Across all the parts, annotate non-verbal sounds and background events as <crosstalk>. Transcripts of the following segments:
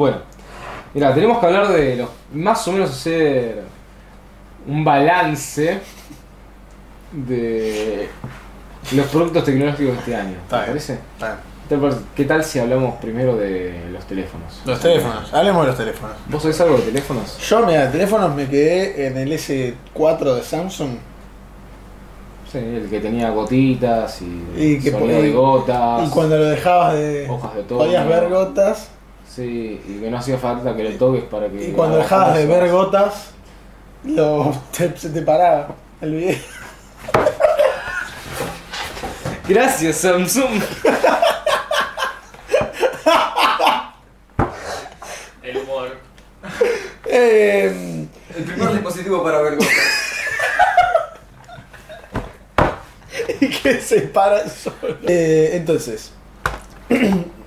Bueno, mira, tenemos que hablar de los. más o menos hacer un balance de los productos tecnológicos de este año. ¿Te bien. parece? ¿Qué tal si hablamos primero de los teléfonos? Los teléfonos, hablemos de los teléfonos. ¿Vos sabés algo de teléfonos? Yo, mira, de teléfonos me quedé en el S4 de Samsung. Sí, el que tenía gotitas y, Y que sonido de gotas. Y cuando lo dejabas de. Hojas de tono. Podías ver gotas. Sí, y que no hacía falta que lo toques para que. Y cuando dejabas de ver gotas, lo, <laughs> te- se te paraba el video. Gracias, Samsung. El humor. Eh, El primer dispositivo para ver gotas. <laughs> y que se para solo. Eh, entonces, <clears throat>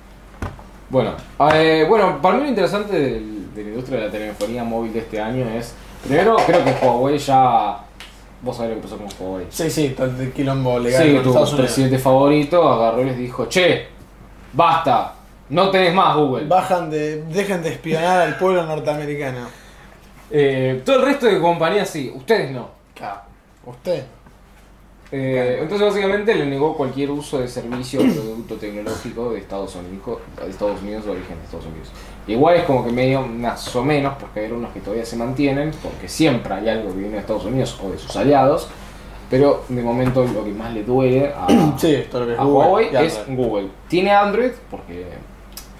Bueno, eh, bueno, para mí lo interesante del- de la industria de la telefonía móvil de este año es. Primero, creo que Huawei ya. Vos sabés lo que pasó con Huawei. sí, sí, todo el quilombo legal Sí, con tu Estados Unidos. presidente favorito agarró y les dijo: Che, basta, no tenés más Google. Bajan de, dejen de espionar al pueblo norteamericano. Eh, todo el resto de compañías sí, ustedes no. Claro. Usted. Eh, entonces básicamente le negó cualquier uso de servicio o producto tecnológico de Estados Unidos, de Estados Unidos o de origen de Estados Unidos. Igual es como que medio más o menos, porque hay unos que todavía se mantienen, porque siempre hay algo que viene de Estados Unidos o de sus aliados, pero de momento lo que más le duele a, <coughs> Sí, Huawei es. Google. Tiene Android, porque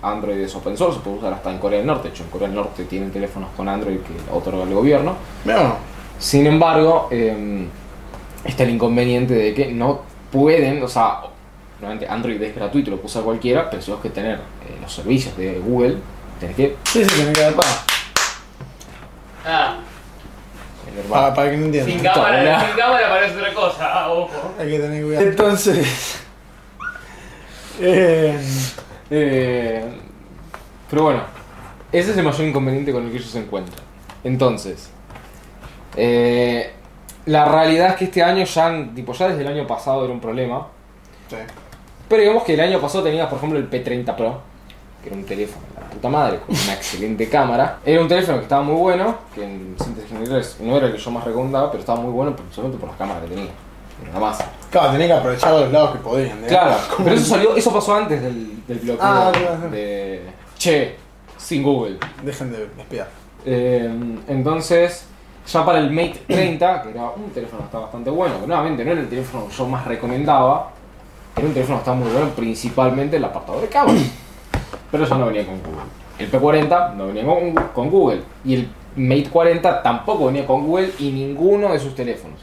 Android es open source, se puede usar hasta en Corea del Norte, de hecho en Corea del Norte tienen teléfonos con Android que otorga el gobierno. No, Sin embargo, eh, está el inconveniente de que no pueden, o sea, normalmente Android es gratuito, lo puede usar cualquiera, pero si vos que tener eh, los servicios de Google, tenés que sí, sí, tiene que haber pago. Ah, Para, para que no sin entiendan. cámara, sin cámara parece otra cosa, ah, ojo. Hay que tener cuidado. Entonces. eh, Eh, pero bueno, ese es el mayor inconveniente con el que ellos se encuentran. Entonces, eh, la realidad es que este año ya, tipo, ya desde el año pasado era un problema. sí. Pero digamos que el año pasado tenías, por ejemplo, el P30 Pro, que era un teléfono de la puta madre, con una <laughs> excelente cámara. Era un teléfono que estaba muy bueno, que en síntesis generales no era el que yo más recomendaba, pero estaba muy bueno principalmente por las cámaras que tenía. Nada más. Claro, tenía que aprovechar los lados que podían. digamos. Claro, <laughs> pero eso salió, eso pasó antes del, del bloqueo Ah, claro. de Che, sin Google. Dejen de espiar. Eh, entonces, ya para el Mate 30, que era un teléfono que estaba bastante bueno, que nuevamente no era el teléfono que yo más recomendaba, era un teléfono que estaba muy bueno, principalmente el apartado de cámara. Pero ya no venía con Google. El P40 no venía con, con Google. Y el Mate 40 tampoco venía con Google y ninguno de sus teléfonos.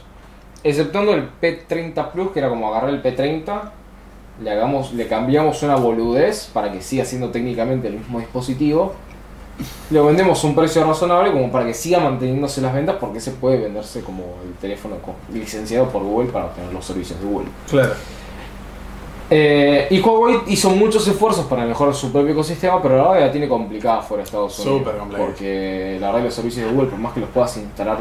Exceptuando el P30 Plus, que era como agarrar el P30, le, hagamos, le cambiamos una boludez para que siga siendo técnicamente el mismo dispositivo. Lo vendemos a un precio razonable como para que siga manteniéndose las ventas porque se puede venderse como el teléfono licenciado por Google para obtener los servicios de Google. Claro. Eh, y Huawei hizo muchos esfuerzos para mejorar su propio ecosistema, pero la verdad la tiene complicada fuera de Estados Unidos. Súper complicada. Porque la verdad los servicios de Google, por más que los puedas instalar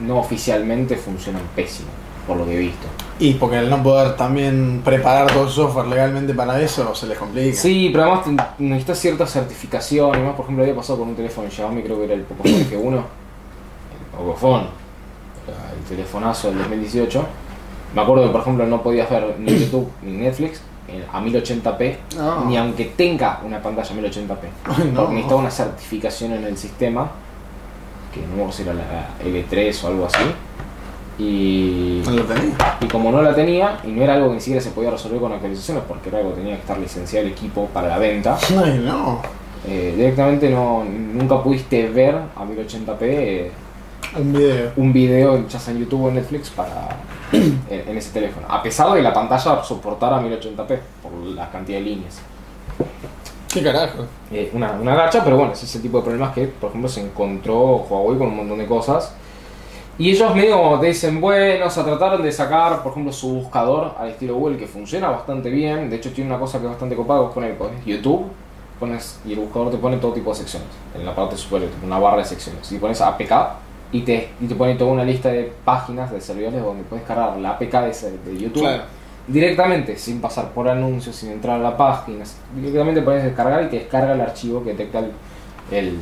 no oficialmente, funcionan pésimo, por lo que he visto. Y porque al no poder también preparar todo el software legalmente para eso, se les complica. Sí, pero además te- necesitas cierta certificación. Y más, por ejemplo, había pasado con un teléfono Xiaomi, creo que era el Pocophone G1. El Pocophone, el telefonazo del 2018. Me acuerdo que, por ejemplo, no podías ver ni YouTube ni Netflix a 1080p, No. ni aunque tenga una pantalla 1080p. <laughs> Ay, no. Porque necesitaba una certificación en el sistema, que no me acuerdo si era la L3 o algo así. Y, No tenía. y como no la tenía, y no era algo que ni siquiera se podía resolver con actualizaciones, porque era algo que tenía que estar licenciado el equipo para la venta, Ay, no. eh, directamente no, nunca pudiste ver a 1080p eh, Un video. un video ya sea en YouTube o en Netflix para <clears throat> en, en ese teléfono. A pesar de que la pantalla soportara 1080p por la cantidad de líneas. ¿Qué carajo? Eh, una, una gacha, pero bueno, ese es el tipo de problemas que, por ejemplo, se encontró Huawei con un montón de cosas. Y ellos medio te dicen, bueno, o sea, trataron de sacar, por ejemplo, su buscador al estilo Google, que funciona bastante bien. De hecho, tiene una cosa que es bastante copada, vos pones, pones YouTube, pones, y el buscador te pone todo tipo de secciones. En la parte superior, una barra de secciones. Y pones APK y te, y te pone toda una lista de páginas de servidores donde puedes cargar la APK de, de YouTube Claro. directamente, sin pasar por anuncios, sin entrar a la página. Directamente pones descargar y te descarga el archivo que detecta el, el,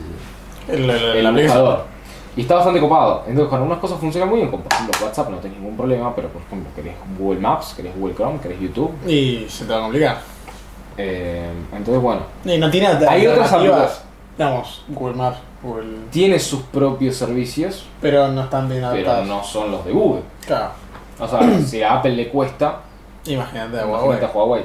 El, el, el- buscador. Y está bastante copado. Entonces, con algunas cosas funciona muy bien. Como por ejemplo WhatsApp no tenés ningún problema, pero por ejemplo, querés Google Maps, querés Google Chrome, querés YouTube. Y se te va a complicar. Eh, entonces, bueno, Y no tiene Hay otras alternativas. Digamos, Google Maps, Google. tiene sus propios servicios, Pero no están bien pero adaptados. no son los de Google. Claro. O sea, <clears throat> si a Apple le cuesta, Imagínate a imagínate Huawei. a Huawei.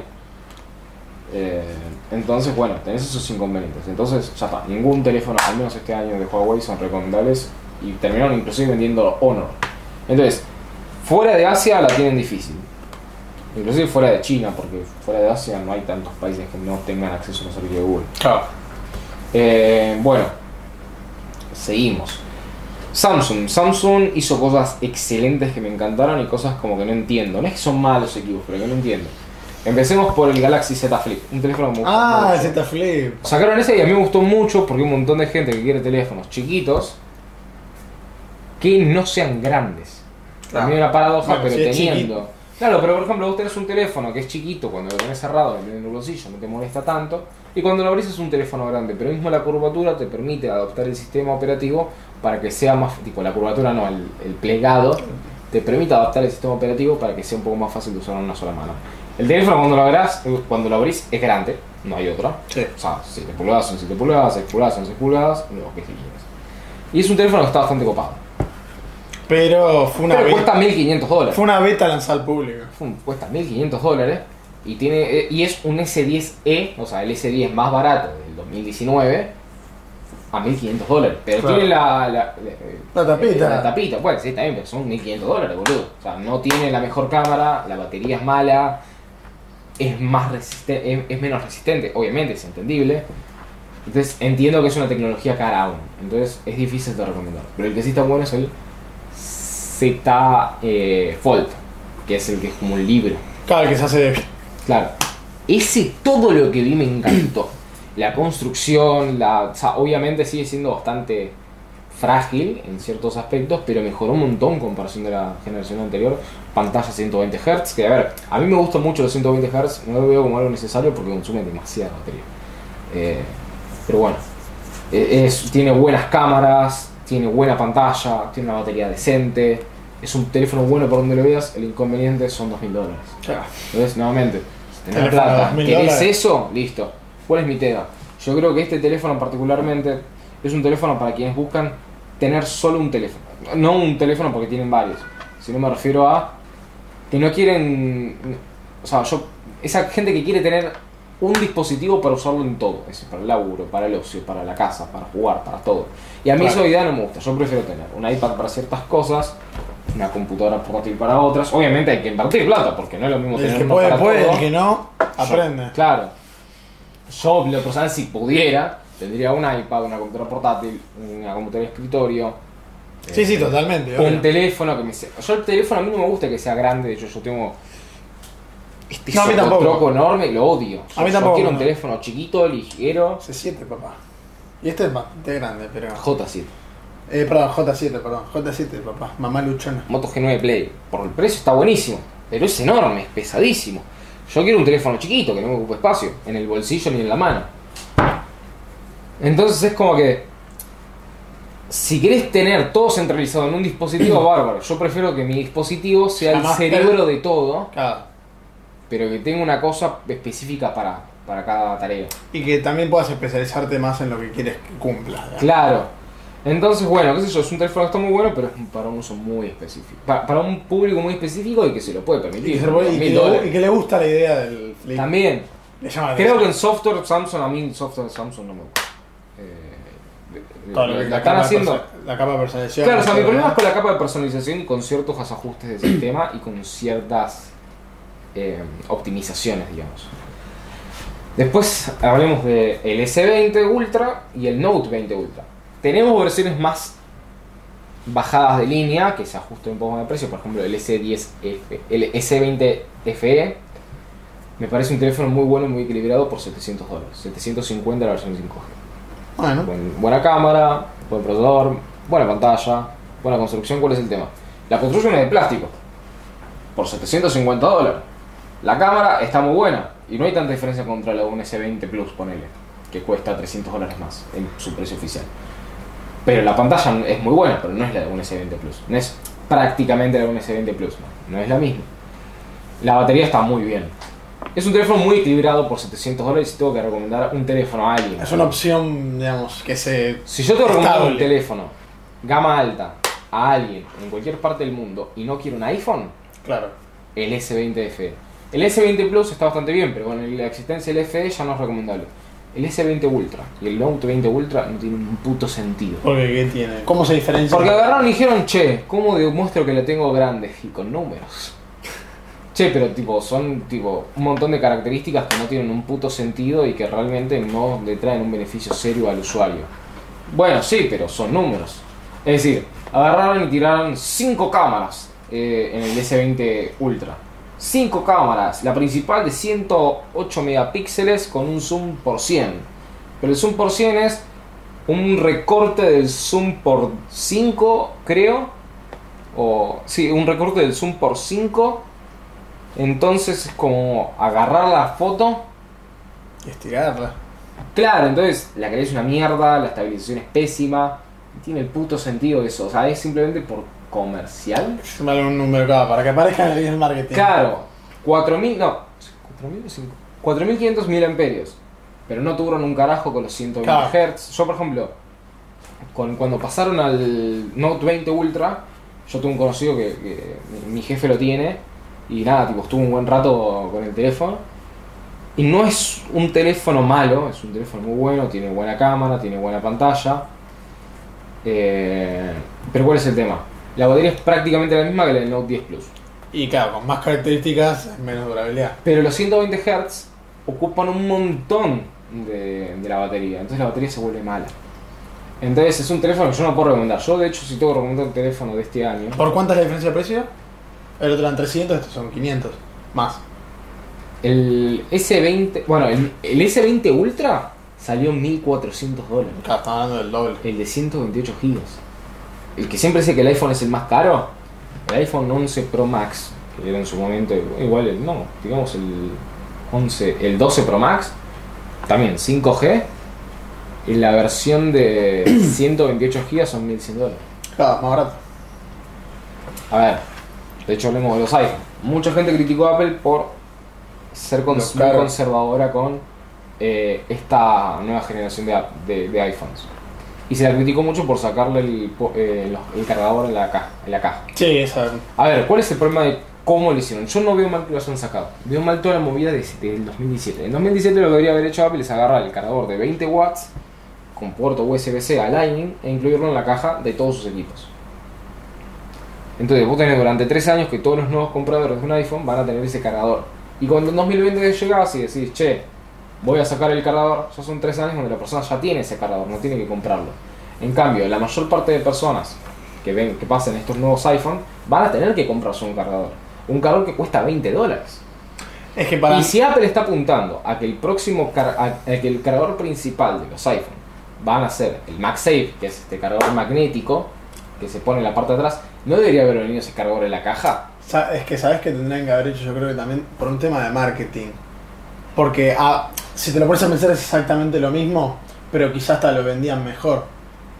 Eh, entonces, bueno, tenés esos inconvenientes. Entonces, ya está. Ningún teléfono, al menos este año, de Huawei son recomendables y terminaron inclusive vendiendo Honor. Entonces, fuera de Asia la tienen difícil. Inclusive fuera de China, porque fuera de Asia no hay tantos países que no tengan acceso a los servicios de Google. Eh, bueno, seguimos. Samsung. Samsung hizo cosas excelentes que me encantaron y cosas como que no entiendo. No es que son malos equipos, pero que no entiendo. Empecemos por el Galaxy Z Flip, un teléfono muy Ah, mucho. Z Flip. Sacaron ese y a mí me gustó mucho porque hay un montón de gente que quiere teléfonos chiquitos que no sean grandes. Claro. A mí una paradoja, Bueno, pero si teniendo. Claro, pero por ejemplo, vos tenés un teléfono que es chiquito cuando lo tenés cerrado en el bolsillo, no te molesta tanto. Y cuando lo abrís es un teléfono grande, pero mismo la curvatura te permite adoptar el sistema operativo para que sea más. Tipo, la curvatura no, el, el plegado te permite adaptar el sistema operativo para que sea un poco más fácil de usar en una sola mano. El teléfono cuando lo abrás, cuando lo abrís es grande, no hay otra. Sí. O sea, 7 pulgadas son 7 pulgadas, 6 pulgadas son 6 pulgadas, lo que quieras. Y es un teléfono que está bastante copado. Pero fue una, Pero beta, cuesta 1500 dólares. fue una beta lanzada al público. Fue- cuesta 1500 dólares y tiene eh, y es un S10e, o sea, el S10 más barato del 2019 a 1500 dólares. Pero Claro. tiene la, la, la- La tapita. La tapita, bueno, sí, también, pero son 1500 dólares, boludo. O sea, no tiene la mejor cámara, la batería es mala, es más resistente, es, es menos resistente, obviamente, es entendible. Entonces entiendo que es una tecnología cara aún. Entonces es difícil de recomendar. Pero el que sí está bueno es el Z eh, Fold, que es el que es como un libro. Claro, el que se hace de. Claro. Ese todo lo que vi me encantó. La construcción, la, o sea, obviamente sigue siendo bastante frágil en ciertos aspectos, pero mejoró un montón en comparación de la generación anterior. Pantalla 120 Hz, que a ver, a mí me gustan mucho los 120 Hz, no lo veo como algo necesario porque consume demasiada batería. Eh, pero bueno, es- tiene buenas cámaras, tiene buena pantalla, tiene una batería decente, es un teléfono bueno por donde lo veas, el inconveniente son 2.000 dólares. Claro. Entonces, nuevamente, si tenés plata, 2000 ¿querés eso? Listo. ¿Cuál es mi tema? Yo creo que este teléfono particularmente es un teléfono para quienes buscan tener solo un teléfono. No un teléfono porque tienen varios, sino me refiero a que no quieren... O sea, yo... Esa gente que quiere tener un dispositivo para usarlo en todo. Es decir, para el laburo, para el ocio, para la casa, para jugar, para todo. Y a mí Claro. esa idea no me gusta. Yo prefiero tener un iPad para ciertas cosas, una computadora portátil para otras. Obviamente hay que invertir plata, porque no es lo mismo El tener que uno puede, para puede, todo. el que no, aprende. Yo- claro. Yo, lo personal, si pudiera, tendría un iPad, una computadora portátil, una computadora de escritorio. Sí, sí, eh, totalmente. Un obvio. teléfono que me sea. Yo el teléfono a mí no me gusta que sea grande, de hecho yo tengo. Este No, a mí tampoco. troco enorme, lo odio. A mí tampoco, Yo quiero un no. teléfono chiquito, ligero. C7, papá. Y este es bastante grande, pero. J7. Eh, perdón, J7, perdón. J7, papá. Mamá luchona. Moto G9 Play. Por el precio está buenísimo, pero es enorme, es pesadísimo. Yo quiero un teléfono chiquito que no me ocupe espacio, en el bolsillo ni en la mano. Entonces es como que. Si querés tener todo centralizado en un dispositivo, <clears throat> bárbaro. Yo prefiero que mi dispositivo sea el cerebro de todo, Claro. Pero que tenga una cosa específica para, para cada tarea. Y que también puedas especializarte más en lo que quieres que cumpla. ¿verdad? Claro. Entonces, bueno, qué sé yo, es un teléfono que está muy bueno, pero es para un uso muy específico. Pa- Para, un público muy específico y que se lo puede Y permitir. que, se puede- y que le, dólares. y que le gusta la idea del flip. También. Le llama la Creo que en software Samsung, a mí el software de Samsung no me gusta. Eh, Todo lo lo que que la están capa, haciendo. la capa de personalización. Claro, o sea, mi problema ¿no? es con la capa de personalización con ciertos ajustes de sistema y con ciertas eh, optimizaciones, digamos. Después hablemos del S20 Ultra y el Note 20 Ultra. Tenemos versiones más bajadas de línea que se ajusten un poco más de precio, por ejemplo el S10F, el S20 FE. Me parece un teléfono muy bueno y muy equilibrado por 700 dólares, 750 la versión 5G. Bueno, Buen- buena cámara, buen procesador, buena pantalla, buena construcción. ¿Cuál es el tema? La construcción es de plástico, por 750 dólares. La cámara está muy buena y no hay tanta diferencia contra la un S20 Plus, ponele. que cuesta 300 dólares más en su precio oficial. Pero la pantalla es muy buena, pero no es la de un S20 Plus. No es prácticamente la de un S20 Plus, no, no es la misma. La batería está muy bien. Es un teléfono muy equilibrado por 700 dólares y tengo que recomendar un teléfono a alguien. Es una opción, digamos, que se. Si yo te recomiendo un teléfono gama alta a alguien en cualquier parte del mundo y no quiere un iPhone, Claro. el S20 FE. El S20 Plus está bastante bien, pero con la existencia del FE ya no es recomendable. El S20 Ultra y el Note 20 Ultra no tienen un puto sentido. Porque, ¿qué tiene? ¿Cómo se diferencia? Porque agarraron y dijeron, che, ¿cómo demuestro que la tengo grande? Y con números. <laughs> Che, pero tipo, son tipo un montón de características que no tienen un puto sentido y que realmente no le traen un beneficio serio al usuario. Bueno, sí, pero son números. Es decir, agarraron y tiraron 5 cámaras eh, en el S20 Ultra. 5 cámaras, la principal de 108 megapíxeles con un zoom por 100. Pero el zoom por 100 es un recorte del zoom por 5, creo. O sí, un recorte del zoom por 5. Entonces es como agarrar la foto. Y estirarla. Claro, entonces la calidad es una mierda, la estabilización es pésima. Tiene el puto sentido eso. O sea, es simplemente por comercial. Un número claro, para que aparezca en el marketing. Claro, 4000, no, 4000 o 5, 4500 miliamperios. Pero no tuvieron un carajo con los 120 Claro. Hz. Yo, por ejemplo, con, cuando pasaron al Note 20 Ultra, yo tuve un conocido que, que mi, jefe lo tiene. Y nada, tipo, estuvo un buen rato con el teléfono. Y no es un teléfono malo, es un teléfono muy bueno, tiene buena cámara, tiene buena pantalla. Eh, pero ¿cuál es el tema? La batería es prácticamente la misma que la del Note 10 Plus. Y claro, con más características, menos durabilidad. Pero los 120 Hz ocupan un montón de, de la batería. Entonces la batería se vuelve mala. Entonces es un teléfono que yo no puedo recomendar. Yo de hecho si tengo que recomendar un teléfono de este año. ¿Por cuánta es la diferencia de precio? El otro eran 300, estos son 500. Más. El S20, bueno, el, el S20 Ultra salió en 1400 dólares. Claro, hablando del doble. El de 128 GB. El que siempre dice que el iPhone es el más caro. El iPhone 11 Pro Max, que era en su momento igual, el, no, digamos el 11, el 12 Pro Max, también 5G. Y la versión de <clears throat> 128 GB son 1100 dólares. Claro, más barato. A ver, de hecho hablemos de los iPhones. Mucha gente criticó a Apple por ser cons- muy conservadora con eh, esta nueva generación de, app- de- de iPhones. Y se la criticó mucho por sacarle el, eh, el cargador en la, caja, en la caja. Sí, esa. A ver, ¿cuál es el problema de cómo lo hicieron? Yo no veo mal que lo hayan sacado. Veo mal toda la movida de- del 2017. En 2017 lo que debería haber hecho Apple es agarrar el cargador de 20 watts con puerto USB-C a Lightning e incluirlo en la caja de todos sus equipos. Entonces vos tenés durante 3 años que todos los nuevos compradores de un iPhone van a tener ese cargador. Y cuando en 2020 llegás y decís, che, voy a sacar el cargador, ya son 3 años donde la persona ya tiene ese cargador, no tiene que comprarlo. En cambio, la mayor parte de personas que ven que pasen estos nuevos iPhone van a tener que comprarse un cargador. Un cargador que cuesta 20 dólares. Es que para. Y si Apple está apuntando a que el próximo car- a, a que el cargador principal de los iPhone van a ser el MagSafe, que es este cargador magnético que se pone en la parte de atrás, ¿no debería haber venido ese cargador en la caja? Es que sabes que tendrían que haber hecho, yo creo que también por un tema de marketing. Porque ah, si te lo pones a pensar es exactamente lo mismo, pero quizás hasta lo vendían mejor.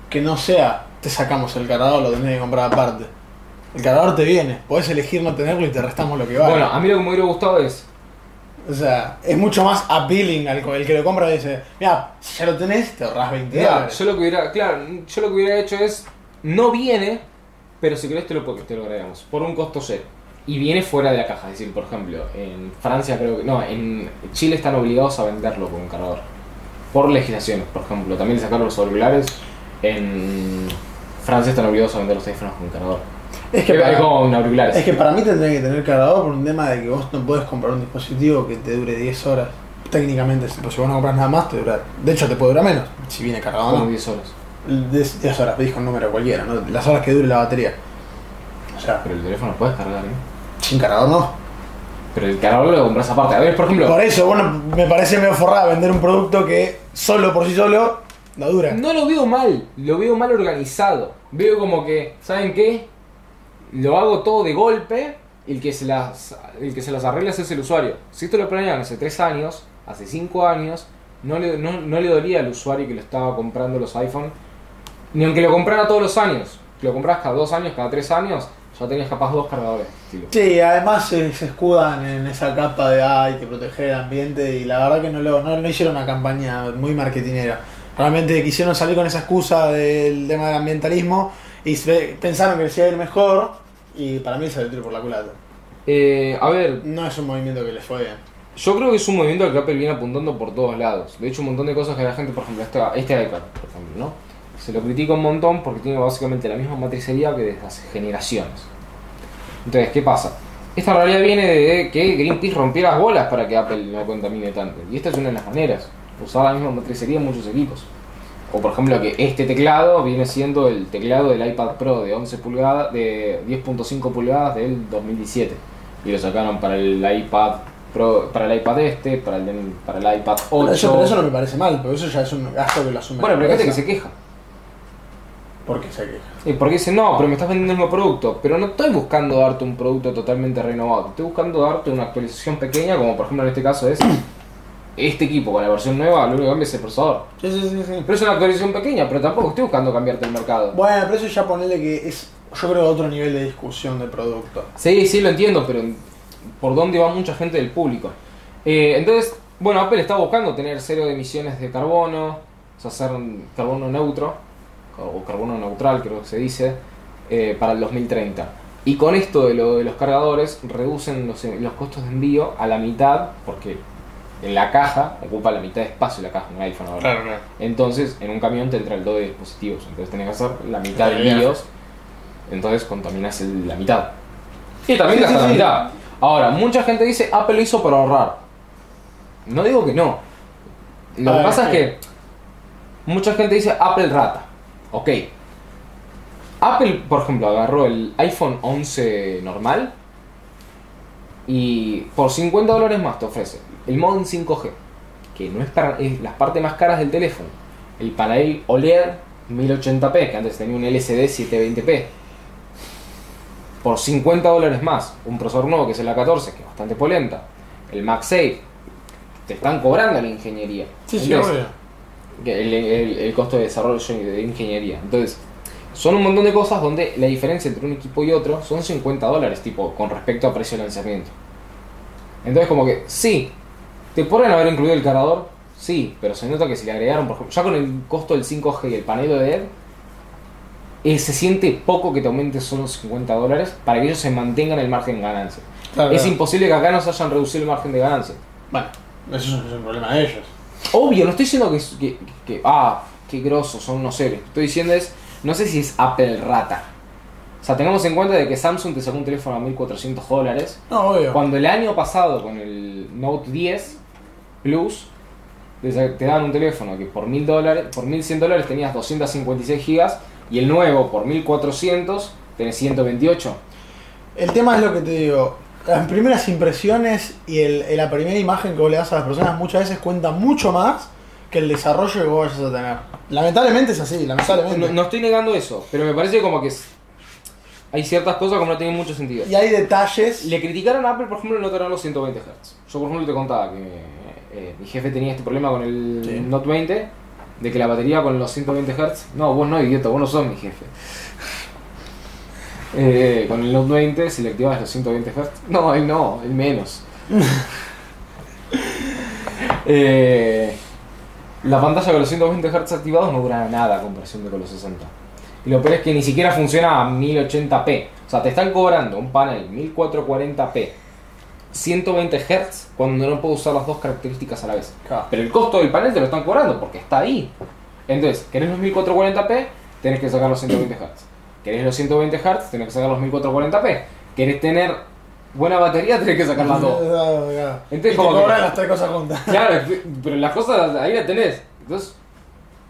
Que no sea, te sacamos el cargador, lo tenés que comprar aparte. El cargador te viene, podés elegir no tenerlo y te restamos lo que vale. Bueno, a mí lo que me hubiera gustado es O sea, es mucho más appealing al el que lo compra y dice, mira, si ya lo tenés, te ahorras 20 Mira, dólares. yo lo que hubiera, claro, yo lo que hubiera hecho es, no viene, pero si querés te lo, te lo agregamos, por un costo cero. Y viene fuera de la caja, es decir, por ejemplo, en Francia creo que, no, en Chile están obligados a venderlo con un cargador. Por legislación, por ejemplo, también le sacaron los auriculares, en Francia están obligados a vender los teléfonos con cargador. Es que, para, con auriculares. es que para mí tendría que tener cargador por un tema de que vos no podés comprar un dispositivo que te dure 10 horas. Técnicamente, pues si vos no compras nada más, te dura. De hecho, te puede durar menos, si viene cargado como no. 10 horas. 10 10 horas, dijo un número cualquiera, ¿no? Las horas que dure la batería. O sea, Pero el teléfono puedes cargar, ¿eh? Sin cargador no. Pero el cargador lo compras aparte. A ver, por ejemplo, Por eso, bueno, me parece medio forrada vender un producto que solo por sí solo no dura. No lo veo mal, lo veo mal organizado. Veo como que, ¿saben qué? Lo hago todo de golpe y el que se las, el que se las arregla es el usuario. Si esto lo planean hace 3 años, hace 5 años, no le, no, no le dolía al usuario que lo estaba comprando los iPhone, ni aunque lo comprara todos los años, que lo compras cada dos años, cada tres años, ya tenías capaz dos cargadores. Sí, además se, se escudan en esa capa de ay, que protege el ambiente y la verdad que no, lo, no, no hicieron una campaña muy marketinera. Realmente quisieron salir con esa excusa del tema del ambientalismo y se- pensaron que les iba a ir mejor y para mí se le tiró por la culata. Eh, a ver, No es un movimiento que les fue bien. Yo creo que es un movimiento al que Apple viene apuntando por todos lados. De hecho, un montón de cosas que la gente, por ejemplo, esta- este iPad, por ejemplo, ¿no? Se lo critica un montón porque tiene básicamente la misma matricería que desde hace generaciones. Entonces, ¿qué pasa? Esta realidad viene de que Greenpeace rompió las bolas para que Apple no contamine tanto. Y esta es una de las maneras. Usar la misma matricería en muchos equipos. O por ejemplo que este teclado viene siendo el teclado del iPad Pro de 11 pulgadas, de 10.5 pulgadas del 2017. Y lo sacaron para el iPad Pro, para el iPad este, para el, para el iPad 8. Pero eso, pero eso no me parece mal, pero eso ya es un gasto que lo asume. Bueno, pero gente que se queja. ¿Por qué se queja? Y porque dice, no, pero me estás vendiendo el mismo producto. Pero no estoy buscando darte un producto totalmente renovado. Estoy buscando darte una actualización pequeña, como por ejemplo en este caso es este equipo con la versión nueva, lo único que cambia es el procesador. Sí, sí, sí, sí. Pero es una actualización pequeña, pero tampoco estoy buscando cambiarte el mercado. Bueno, pero eso ya ponele que es, yo creo, otro nivel de discusión del producto. Sí, sí, lo entiendo, pero por dónde va mucha gente del público. Eh, entonces, bueno, Apple está buscando tener cero de emisiones de carbono, o sea, hacer un carbono neutro, o carbono neutral creo que se dice, eh, para el 2030. Y con esto de, lo de los cargadores, reducen los, los costos de envío a la mitad, porque en la caja ocupa la mitad de espacio la caja, un iPhone ahora. claro. Entonces, en un camión te entra el doble de dispositivos. Entonces, tenés que hacer la mitad de envíos. Entonces, contaminas la mitad. Y también Sí, la sí. mitad. Ahora, mucha gente dice Apple lo hizo para ahorrar. No digo que no. Lo que pasa es sí. que mucha gente dice Apple rata. Ok. Apple, por ejemplo, agarró el iPhone 11 normal y por 50 dólares más te ofrece el modem 5G, que no es, para, es las partes más caras del teléfono. El panel OLED 1080p, que antes tenía un LCD 720p. Por 50 dólares más, un procesador nuevo que es el A14, que es bastante polenta. El MagSafe, te están cobrando la ingeniería. Sí, sí, Entonces, obvio. El, el- el costo de desarrollo de ingeniería. Entonces, son un montón de cosas donde la diferencia entre un equipo y otro son 50 dólares, tipo, con respecto a precio de lanzamiento. Entonces, como que, sí, te podrían haber incluido el cargador, sí, pero se nota que si le agregaron, por ejemplo, ya con el costo del 5G y el panel de LED, eh, se siente poco que te aumente solo 50 dólares para que ellos se mantengan el margen de ganancia. Claro, es claro. imposible que acá nos hayan reducido el margen de ganancia. Bueno, eso es un problema de ellos. Obvio, no estoy diciendo que, que, que- ah, qué grosos, son unos seres. Estoy diciendo es, no sé si es Apple rata. O sea, tengamos en cuenta de que Samsung te sacó un teléfono a 1400 dólares. No, obvio. Cuando el año pasado con el Note 10 Plus te daban un teléfono que por 1000 dólares, por 1100 dólares tenías 256 gigas y el nuevo por 1400 tenés 128. El tema es lo que te digo. Las primeras impresiones y el, la primera imagen que vos le das a las personas muchas veces cuenta mucho más que el desarrollo que vos vayas a tener. Lamentablemente es así, lamentablemente. No, no estoy negando eso, pero me parece como que hay ciertas cosas como no tienen mucho sentido. Y hay detalles. Le criticaron a Apple, por ejemplo, no tener los 120 Hz. Yo, por ejemplo, te contaba que eh, mi jefe tenía este problema con el Sí. Note 20, de que la batería con los 120 Hz. No, vos no, idiota, vos no sos mi jefe. Eh, con el Note 20, si le activabas los 120 Hz. <laughs> No, él no, él menos. <laughs> Eh, la pantalla con los 120 Hz activados no dura nada a comparación de con los 60. Y lo peor es que ni siquiera funciona a 1080p. O sea, te están cobrando un panel 1440p, 120 Hz, cuando no puedo usar las dos características a la vez. Claro. Pero el costo del panel te lo están cobrando porque está ahí. Entonces, ¿querés los 1440p? Tenés que sacar los 120 Hz. ¿Querés los 120 Hz? Tenés que sacar los 1440p. ¿Querés tener buena batería? <laughs> Tenés que sacar las dos. <laughs> Claro. Entonces, y como cobran las tres cosas juntas. <laughs> Claro, pero las cosas ahí la tenés. Entonces,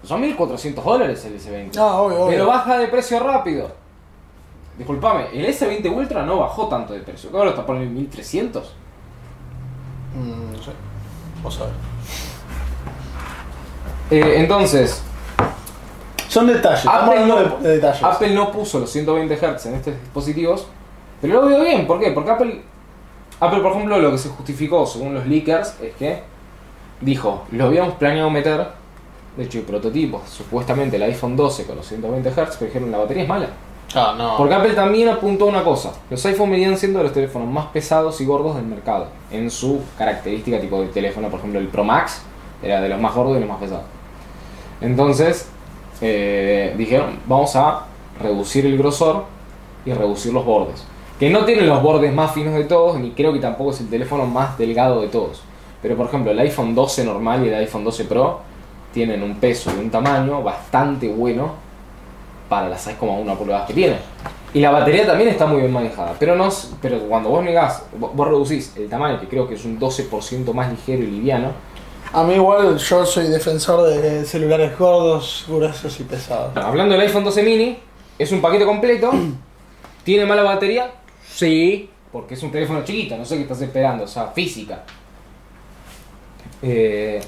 son 1400 dólares el S20. No, obvio, obvio. Pero baja de precio rápido. Disculpame, el S20 Ultra no bajó tanto de precio. Ahora está por el 1300. Mm, no sé. Vos sabés. Eh, entonces, Son detalles. Estamos Apple hablando no, de, de detalles. Apple no puso los 120 Hz en estos dispositivos, pero lo veo bien. ¿Por qué? Porque Apple, Apple, por ejemplo, lo que se justificó según los leakers es que dijo, lo habíamos planeado meter, de hecho hay prototipos, supuestamente el iPhone 12 con los 120 Hz, pero dijeron la batería es mala. Ah, no. Porque Apple también apuntó a una cosa, los iPhone venían siendo los teléfonos más pesados y gordos del mercado, en su característica tipo de teléfono, por ejemplo el Pro Max era de los más gordos y los más pesados. Entonces, eh, dijeron, vamos a reducir el grosor y reducir los bordes. Que no tienen los bordes más finos de todos, ni creo que tampoco es el teléfono más delgado de todos. Pero por ejemplo, el iPhone 12 normal y el iPhone 12 Pro tienen un peso y un tamaño bastante bueno para las 6,1 pulgadas que tienen. Y la batería también está muy bien manejada. Pero, no, pero cuando vos negás, vos reducís el tamaño, que creo que es un 12% más ligero y liviano, A mí igual yo soy defensor de celulares gordos, gruesos y pesados. Hablando del iPhone 12 mini, es un paquete completo. <clears throat> ¿Tiene mala batería? Sí, porque es un teléfono chiquito, no sé qué estás esperando, o sea, física. Eh,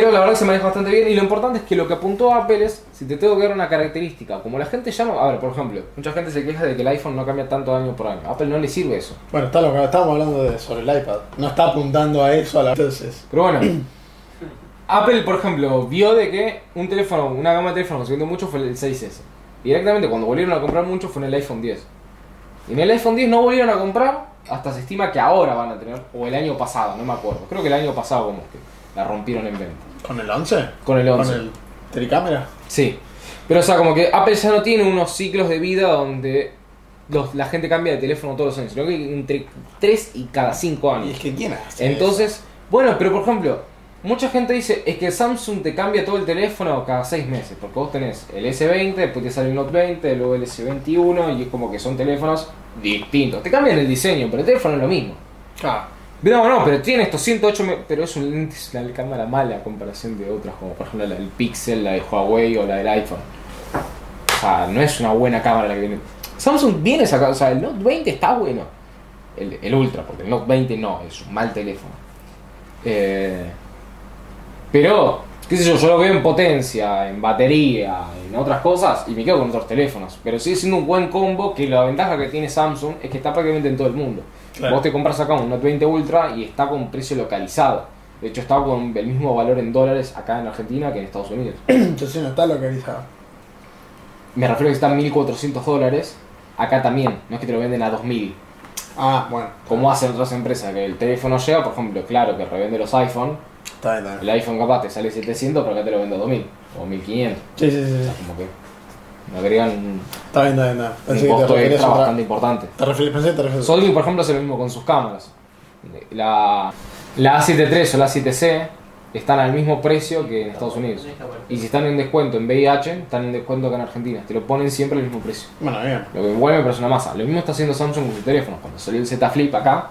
pero la verdad que se maneja bastante bien y lo importante es que lo que apuntó Apple es, si te tengo que dar una característica, como la gente ya no... A ver, por ejemplo, mucha gente se queja de que el iPhone no cambia tanto año por año. A Apple no le sirve eso. Bueno, está lo que estábamos hablando de, sobre el iPad. No está apuntando a eso a la Entonces, Pero bueno, <coughs> Apple, por ejemplo, vio de que un teléfono, una gama de teléfonos que se vendió mucho fue el 6S. Y directamente cuando volvieron a comprar mucho fue en el iPhone 10. Y en el iPhone 10 no volvieron a comprar hasta se estima que ahora van a tener, o el año pasado, no me acuerdo. Creo que el año pasado como que la rompieron en venta. ¿con el 11? Con el 11. ¿Con el tricámara? Sí. Pero o sea, como que Apple ya no tiene unos ciclos de vida donde los- la gente cambia de teléfono todos los años, sino que entre 3 y cada 5 años. Y es que quién hace Entonces, bueno, pero por ejemplo, mucha gente dice, es que Samsung te cambia todo el teléfono cada 6 meses, porque vos tenés el S20, después te sale el Note 20, luego el S21, y es como que son teléfonos distintos. Te cambian el diseño, pero el teléfono es lo mismo. eso? No, no, pero tiene estos 108, me- pero es una cámara mala a comparación de otras, como por ejemplo la del Pixel, la de Huawei o la del iPhone. O sea, no es una buena cámara la que viene. Samsung viene sacando, o sea, el Note 20 está bueno. El, el Ultra, porque el Note 20 no, es un mal teléfono. Eh, pero, qué sé yo, yo lo veo en potencia, en batería, en otras cosas, y me quedo con otros teléfonos. Pero sigue siendo un buen combo que la ventaja que tiene Samsung es que está prácticamente en todo el mundo. Claro. Vos te compras acá un Note 20 Ultra y está con un precio localizado. De hecho, está con el mismo valor en dólares acá en Argentina que en Estados Unidos. <clears throat> Entonces no está localizado. Me refiero a que están 1.400 dólares. Acá también, no es que te lo venden a 2.000. Ah, bueno. Como hacen otras empresas, que el teléfono llega, por ejemplo, claro, que revende los iPhone. Está bien, está El iPhone capaz te sale 700, pero acá te lo vende a 2.000 o 1.500. Sí, sí, sí. O sí. sea, como que me agregan un, Está bien, está bien. está bien. un Pensé que te costo extra otra- bastante importante. Te referí- pensé te referías a- Sony, por ejemplo, hace lo mismo con sus cámaras. La, la A73 o la A7C están al mismo precio que en Estados Unidos. Y si están en descuento en VIH, están en descuento acá en Argentina. Te lo ponen siempre al mismo precio. Bueno, bien. Lo que igual me parece una masa. Lo mismo está haciendo Samsung con sus teléfonos. Cuando salió el Z Flip acá,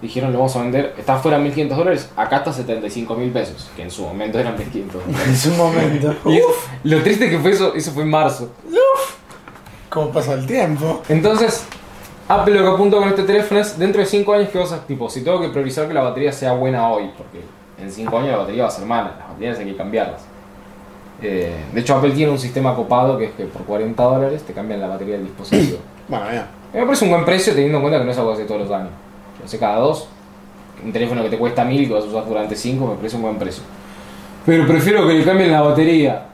dijeron lo vamos a vender, está fuera 1500 dólares, acá está 75 mil pesos, que en su momento eran 1500 dólares. Es un momento. Y lo triste que fue eso, eso fue en marzo. ¿Cómo pasa el tiempo? Entonces, Apple lo que apunta con este teléfono es dentro de 5 años que vas a, tipo, si tengo que priorizar que la batería sea buena hoy, porque en 5 años la batería va a ser mala, las baterías hay que cambiarlas. Eh, de hecho, Apple tiene un sistema copado que es que por 40 dólares te cambian la batería del dispositivo. <clears throat> Bueno, bien. Me parece un buen precio teniendo en cuenta que no es algo que hace todos los años. Cada dos. Un teléfono que te cuesta 1000 y que vas a usar durante 5 me parece un buen precio. Pero prefiero que le cambien la batería.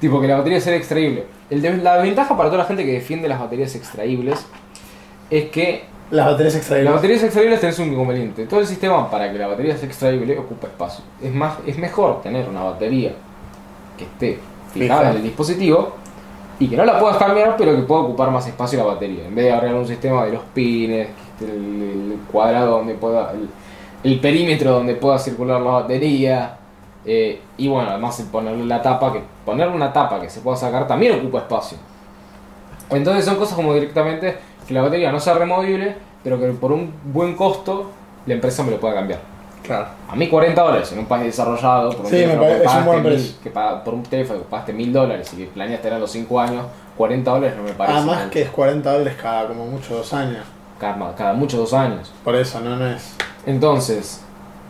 Tipo, que la batería sea extraíble. El de- la ventaja para toda la gente que defiende las baterías extraíbles es que Las baterías las extraíbles. baterías extraíbles tenés un inconveniente. Todo el sistema para que la batería sea extraíble ocupa espacio. Es, más, es mejor tener una batería que esté fijada Fija. en el dispositivo y que no la puedas cambiar, pero que pueda ocupar más espacio la batería. En vez de agregar un sistema de los pines, el, el cuadrado donde pueda. El, el perímetro donde pueda circular la batería. eh, y bueno, además el ponerle la tapa, que ponerle una tapa que se pueda sacar también ocupa espacio. Entonces son cosas como directamente que la batería no sea removible, pero que por un buen costo la empresa me lo pueda cambiar. Claro. A mí 40 dólares en un país desarrollado, por un Sí, teléfono que un pagaste mil- precio. que paga- por un teléfono que pagaste 1000 dólares y que planeas tener los 5 años, 40 dólares no me parece. Además mal. Que es 40 dólares cada como mucho dos años. Cada, cada muchos dos años. Por eso, no, no es. Entonces,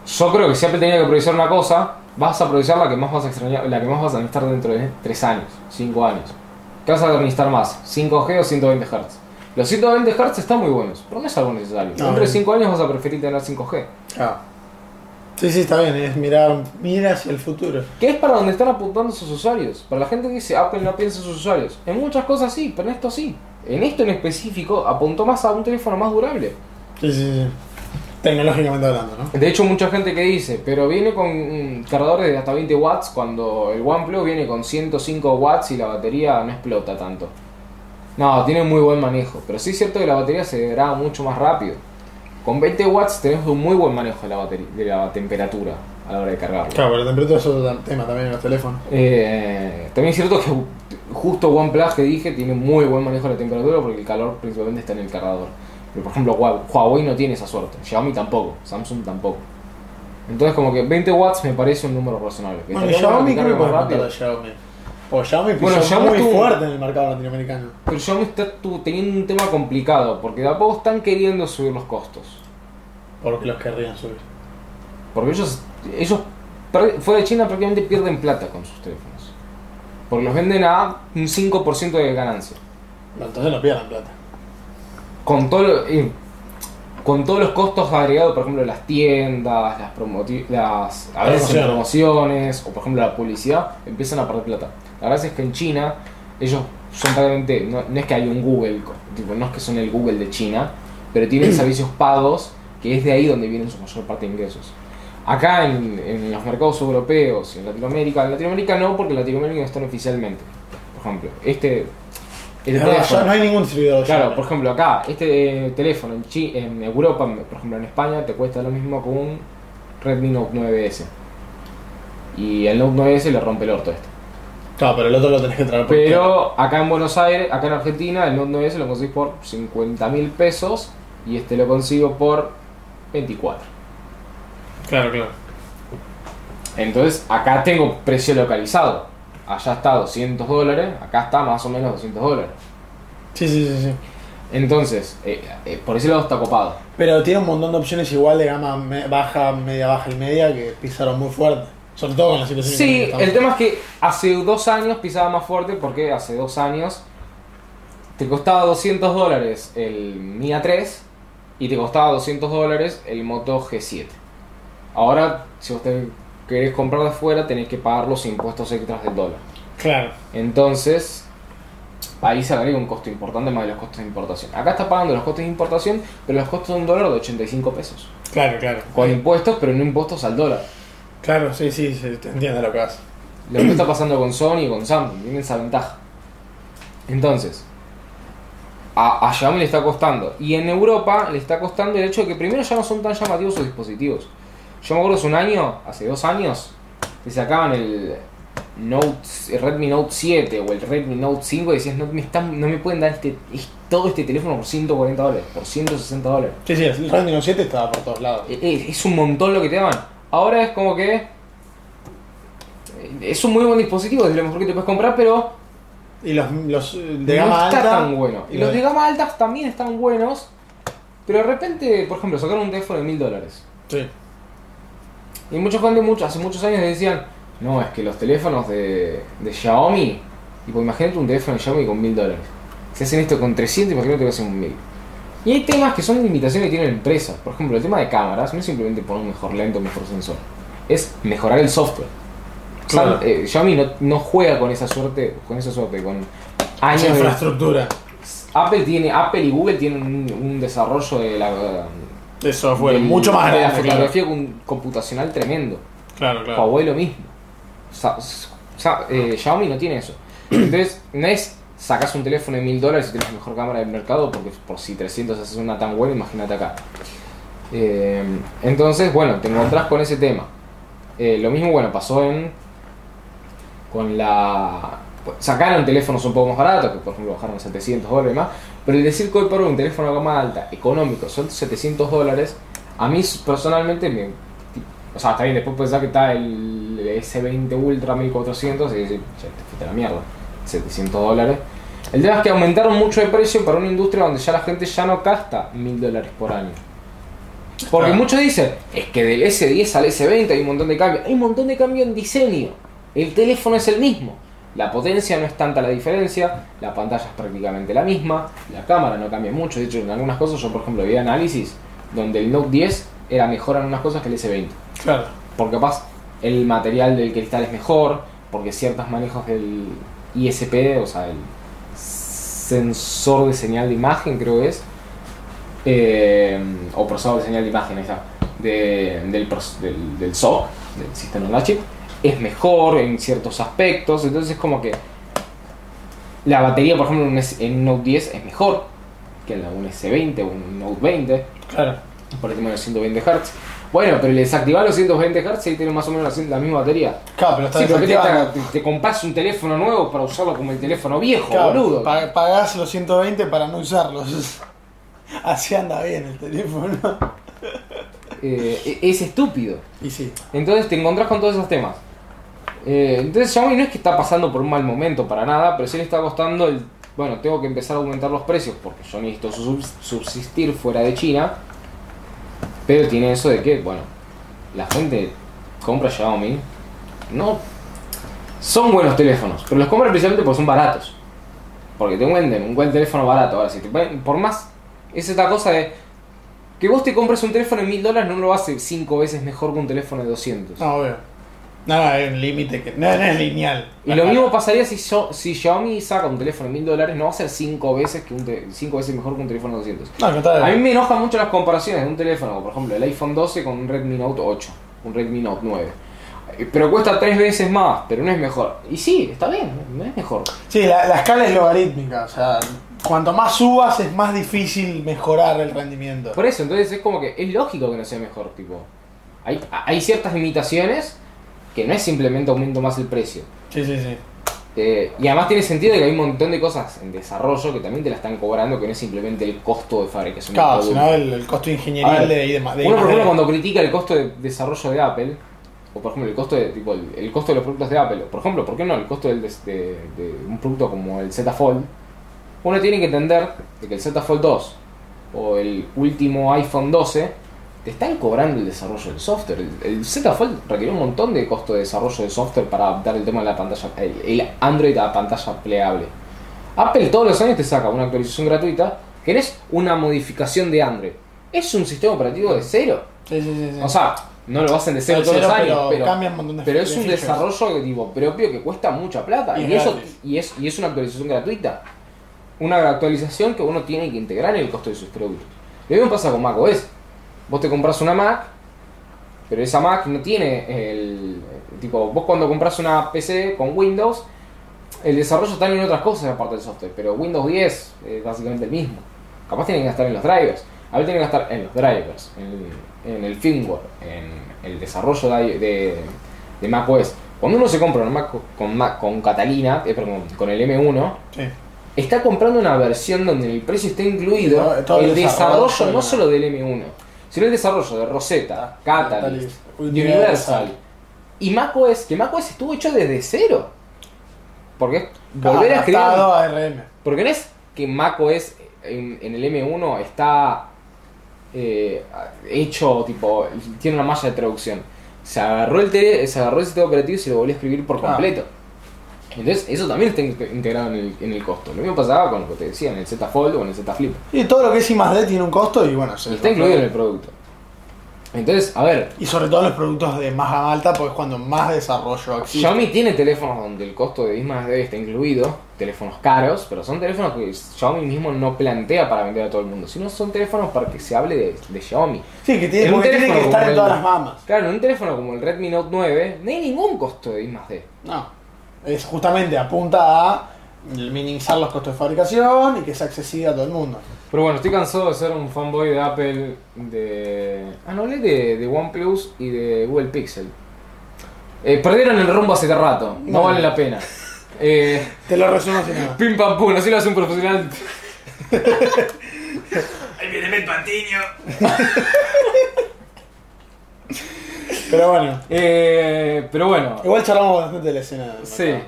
yo creo que si Apple tenía que priorizar una cosa, vas a priorizar la que más vas a extrañar, la que más vas a necesitar dentro de 3 años, 5 años. ¿Qué vas a necesitar más? ¿5G o 120 Hz? Los 120 Hz están muy buenos, pero no es algo necesario. No, dentro de no. 5 años vas a preferir tener 5G. Claro. Sí, sí, está bien, es mirar, mira hacia el futuro. Que es para donde están apuntando sus usuarios. Para la gente que dice Apple no piensa en sus usuarios. En muchas cosas sí, pero en esto sí. En esto en específico apuntó más a un teléfono más durable. Sí, sí, sí. Tecnológicamente hablando, ¿no? De hecho, mucha gente que dice, pero viene con cargadores de hasta 20 watts cuando el OnePlus viene con 105 watts y la batería no explota tanto. No, tiene muy buen manejo, pero sí es cierto que la batería se degrada mucho más rápido. Con 20 watts tenemos un muy buen manejo de la, batería, de la temperatura a la hora de cargarlo. Claro, pero la temperatura es otro tema también en los teléfonos. Eh, también es cierto que justo OnePlus que dije tiene muy buen manejo de la temperatura porque el calor principalmente está en el cargador. Pero por ejemplo Hua- Huawei no tiene esa suerte, Xiaomi tampoco, Samsung tampoco. Entonces como que 20 watts me parece un número razonable. Bueno, Xiaomi creo que puede a Xiaomi. O Xiaomi Bueno, Xiaomi muy fuerte en el mercado latinoamericano. Pero Xiaomi está teniendo un tema complicado porque de a poco están queriendo subir los costos. Porque los querrían subir. Porque ellos, ellos fuera de China prácticamente pierden plata con sus teléfonos. Porque los venden a un 5% de ganancia. Bueno, entonces no pierdan plata. Con todo lo- eh, con todos los costos agregados, por ejemplo, las tiendas, las, las a veces en promociones, o por ejemplo la publicidad, empiezan a perder plata. La verdad es que en China, ellos son prácticamente, no, no es que hay un Google, tipo, no es que son el Google de China, pero tienen <clears throat> servicios pagos, que es de ahí donde vienen su mayor parte de ingresos. Acá en, en los mercados europeos y en Latinoamérica, en Latinoamérica no, porque en Latinoamérica no están oficialmente. Por ejemplo, este... este teléfono- no hay ningún distribuidor. Claro, por ejemplo, acá, este eh, teléfono en, Chi- en Europa, por ejemplo en España, te cuesta lo mismo que un Redmi Note 9S. Y el Note 9S le rompe el orto a este. Claro, pero el otro lo tenés que traer por Pero acá en Buenos Aires, acá en Argentina, el Note 9S lo conseguís por 50 mil pesos y este lo consigo por 24. Claro, claro. Entonces, acá tengo precio localizado. Allá está 200 dólares, acá está más o menos 200 dólares. Sí, sí, sí, sí. Entonces, eh, eh, por ese lado está copado. Pero tiene un montón de opciones igual de gama me- baja, media baja y media que pisaron muy fuerte. Sobre todo con la situación Sí, económica que el estamos. tema es que hace dos años pisaba más fuerte porque hace dos años te costaba 200 dólares el Mi A3 y te costaba 200 dólares el Moto G7. Ahora, si usted querés comprar de afuera, tenés que pagar los impuestos extras del dólar. Claro. Entonces, ahí se agrega un costo importante más de los costos de importación. Acá está pagando los costos de importación, pero los costos de un dólar de 85 pesos. Claro, claro. Con impuestos, pero no impuestos al dólar. Claro, sí, sí, sí, te entiendo lo que haces. Lo que está pasando con Sony y con Samsung, tienen esa ventaja. Entonces, a, a Xiaomi le está costando. Y en Europa le está costando el hecho de que primero ya no son tan llamativos sus dispositivos. Yo me acuerdo hace un año, hace dos años, que sacaban el Note, el Redmi Note 7 o el Redmi Note 5 y decías, no me, están, no me pueden dar este, es- todo este teléfono por 140 dólares, por 160 dólares. Sí, sí, el Redmi Note 7 estaba por todos lados. Eh, eh, es un montón lo que te dan. Ahora es como que. eh, Es un muy buen dispositivo, es lo mejor que te puedes comprar, pero Y los, los de no gama está alta. tan bueno. Y los los- de gama alta también están buenos, pero de repente, por ejemplo, sacaron un teléfono de mil dólares. Sí. Y mucha gente mucho, hace muchos años decían, no, es que los teléfonos de, de Xiaomi, tipo, imagínate un teléfono de Xiaomi con mil dólares. Si hacen esto con 300, imagínate que hacen un mil. Y hay temas que son limitaciones que tiene la empresa. Por ejemplo, el tema de cámaras no es simplemente poner un mejor lente o un mejor sensor. Es mejorar el software. Claro. Sam- eh, Xiaomi no, no juega con esa suerte, con esa suerte, con años Esa de- infraestructura Apple tiene, Apple y Google tienen un, un desarrollo de la de software del- mucho más de la grande. Claro, fotografía con- computacional tremendo. claro. claro. Huawei lo mismo. Sa- sa- eh, Xiaomi no tiene eso. Entonces, no es sacas un teléfono de mil dólares y tienes la mejor cámara del mercado, porque por si 300 haces una tan buena, imagínate acá. Eh, entonces, bueno, te encontrás con ese tema. Eh, lo mismo, bueno, pasó en. con la. Sacaron teléfonos un poco más baratos, que por ejemplo bajaron a 700 dólares y más, pero el decir que hoy por un teléfono de gama alta, económico, son 700 dólares, a mí personalmente me. O sea, está bien, después pensar que está el S20 Ultra 1400 y decir, che, te fuiste a la mierda, 700 dólares. El tema es que aumentaron mucho de precio para una industria donde ya la gente ya no gasta 1000 dólares por año. Porque Claro. muchos dicen, es que del S10 al S20 hay un montón de cambio. Hay un montón de cambio en diseño. El teléfono es el mismo. La potencia no es tanta la diferencia, la pantalla es prácticamente la misma, la cámara no cambia mucho. De hecho, en algunas cosas, yo por ejemplo vi análisis donde el Note 10 era mejor en unas cosas que el S20. Claro. Porque capaz el material del cristal es mejor, porque ciertos manejos del ISP, o sea, el sensor de señal de imagen creo que es, eh, o procesador de señal de imagen, ahí está, de- del, del, del SOC, del sistema on la chip, es mejor en ciertos aspectos, entonces es como que la batería, por ejemplo, en un Note 10 es mejor que en la- un S20 o un Note 20 Claro. por el tema de los 120 Hz. Bueno, pero le desactivar los 120 Hz y tiene más o menos la, misma batería. Claro, pero está Sí, pero ¿qué te, desactivado. te, te compras un teléfono nuevo para usarlo como el teléfono viejo, Claro, boludo. pa- pagás los 120 para no usarlos. <laughs> Así anda bien el teléfono. Eh, e- es estúpido. Y sí. Entonces te encontrás con todos esos temas. Eh, entonces Xiaomi no es que está pasando por un mal momento para nada, pero sí le está costando el... Bueno, tengo que empezar a aumentar los precios porque yo necesito subs- subsistir fuera de China. Pero tiene eso de que, bueno, la gente compra Xiaomi. No... Son buenos teléfonos, pero los compra precisamente porque son baratos. Porque te venden un buen teléfono barato. Ahora, si te por más... Es esta cosa de... Que vos te compres un teléfono de mil dólares no lo hace cinco veces mejor que un teléfono de 200. No, obvio. No, no, hay un límite que. No, no es lineal. Y lo mismo pasaría si, yo, si Xiaomi saca un teléfono de mil dólares, no va a ser cinco veces, que un te- cinco veces mejor que un teléfono de 200. No, al contrario. A mí me enojan mucho las comparaciones de un teléfono, por ejemplo el iPhone 12 con un Redmi Note 8, un Redmi Note 9. Eh, Pero cuesta tres veces más, pero no es mejor. Y sí, está bien, no es mejor. Sí, la, la escala es logarítmica. O sea, cuanto más subas es más difícil mejorar el rendimiento. Por eso, entonces es como que es lógico que no sea mejor, tipo. Hay, hay ciertas limitaciones que no es simplemente aumento más el precio. Sí, sí, sí. Eh, y además tiene sentido que hay un montón de cosas en desarrollo que también te la están cobrando, que no es simplemente el costo de fabricación Claro, sino el, el costo A ingenieril ver, de, y demás. de Uno, por ejemplo, cuando critica el costo de desarrollo de Apple, o por ejemplo el costo de, tipo, el, el costo de los productos de Apple, o por ejemplo, ¿por qué no el costo del de, de un producto como el Z Fold? Uno tiene que entender de que el Z Fold 2 o el último iPhone 12 te están cobrando el desarrollo del software. El, el Z Fold requirió un montón de costo de desarrollo de software para adaptar el tema de la pantalla, el, el Android a pantalla plegable. Apple todos los años te saca una actualización gratuita que es una modificación de Android. Es un sistema operativo de cero. Sí, sí, sí. sí. O sea, no lo hacen de cero todos los años, pero pero, un de pero es un desarrollo tipo, propio que cuesta mucha plata. Y Y, es eso, y, es, y es una actualización gratuita. Una actualización que uno tiene que integrar en el costo de sus productos. Lo mismo pasa con macOS. Vos te compras una Mac, pero esa Mac no tiene el. Tipo, vos cuando compras una PC con Windows, el desarrollo está en otras cosas aparte del software, pero Windows 10 es básicamente el mismo. Capaz tienen que gastar en los drivers. A ver, tienen que gastar en los drivers, en, en el firmware, en el desarrollo de, de, de macOS. Cuando uno se compra una Mac con, Mac, con Catalina, eh, perdón, con el M1, Sí. está comprando una versión donde el precio está incluido el desarrollo ¿no? solo del M1, sino el desarrollo de Rosetta, Catalyst, Universal. Universal y macOS, que macOS estuvo hecho desde cero. Porque es volver a escribir. A. Porque no es que macOS en, en el M1 está eh, hecho, tipo, tiene una malla de traducción. Se agarró el, tele- se agarró el sistema operativo y se lo volvió a escribir por Ah. Entonces, eso también está in- integrado en el, en el costo. Lo mismo pasaba con lo que te decía, en el Z Fold o en el Z Flip. Y todo lo que es I más D tiene un costo y bueno, se está incluido en el producto. Entonces, a ver, Y sobre todo en los productos de más gama alta, porque es cuando más desarrollo existe. Xiaomi tiene teléfonos donde el costo de I más D está incluido, teléfonos caros, pero son teléfonos que Xiaomi mismo no plantea para vender a todo el mundo, sino son teléfonos para que se hable de, de Xiaomi. Sí, que tiene, En un porque tiene teléfono que estar en el- todas las mamas. Claro, en un teléfono como el Redmi Note 9 no hay ningún costo de I más D. No. Es justamente apunta a minimizar los costos de fabricación y que sea accesible a todo el mundo. Pero bueno, estoy cansado de ser un fanboy de Apple, de... Ah, no hablé de, de OnePlus y de Google Pixel. Eh, perdieron el rumbo hace rato, no, No. vale la pena. Eh, Te lo resumo así nada. pim pam pum, así lo hace un profesional. Ahí viene el patiño. <laughs> Pero bueno. Eh, pero bueno, Igual charlamos bastante de la escena del sí. mercado.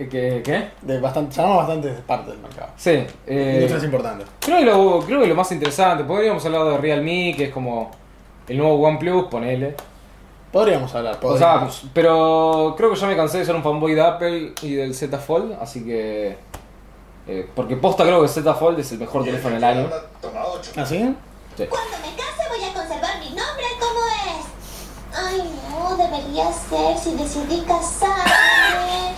Eh, ¿Qué? ¿Qué? De bastante, charlamos bastante de parte del mercado. Sí. eh, Industrias importantes. creo, que lo, creo que lo más interesante, podríamos hablar de Realme, que es como el nuevo OnePlus, ponele. Podríamos hablar, O sea, podríamos. pero creo que ya me cansé de ser un fanboy de Apple y del Z Fold, así que... eh, porque posta creo que el Z Fold es el mejor teléfono del año. ¿Así? Sí. Cuando me case voy a conservar mi nombre como es. Ay, no, debería ser si decidí casarme.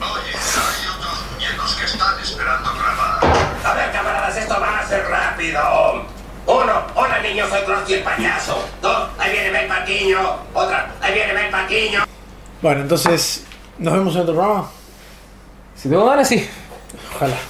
Oye, hay otros muñecos que están esperando grabar. A ver, camaradas, esto va a ser rápido. Uno, hola niños, soy Krusty el payaso. Dos, ahí viene el Paquiño. Otra, ahí viene el Paquiño. Bueno, entonces, ¿nos vemos en otro programa? Si tengo ganas, sí. Ojalá.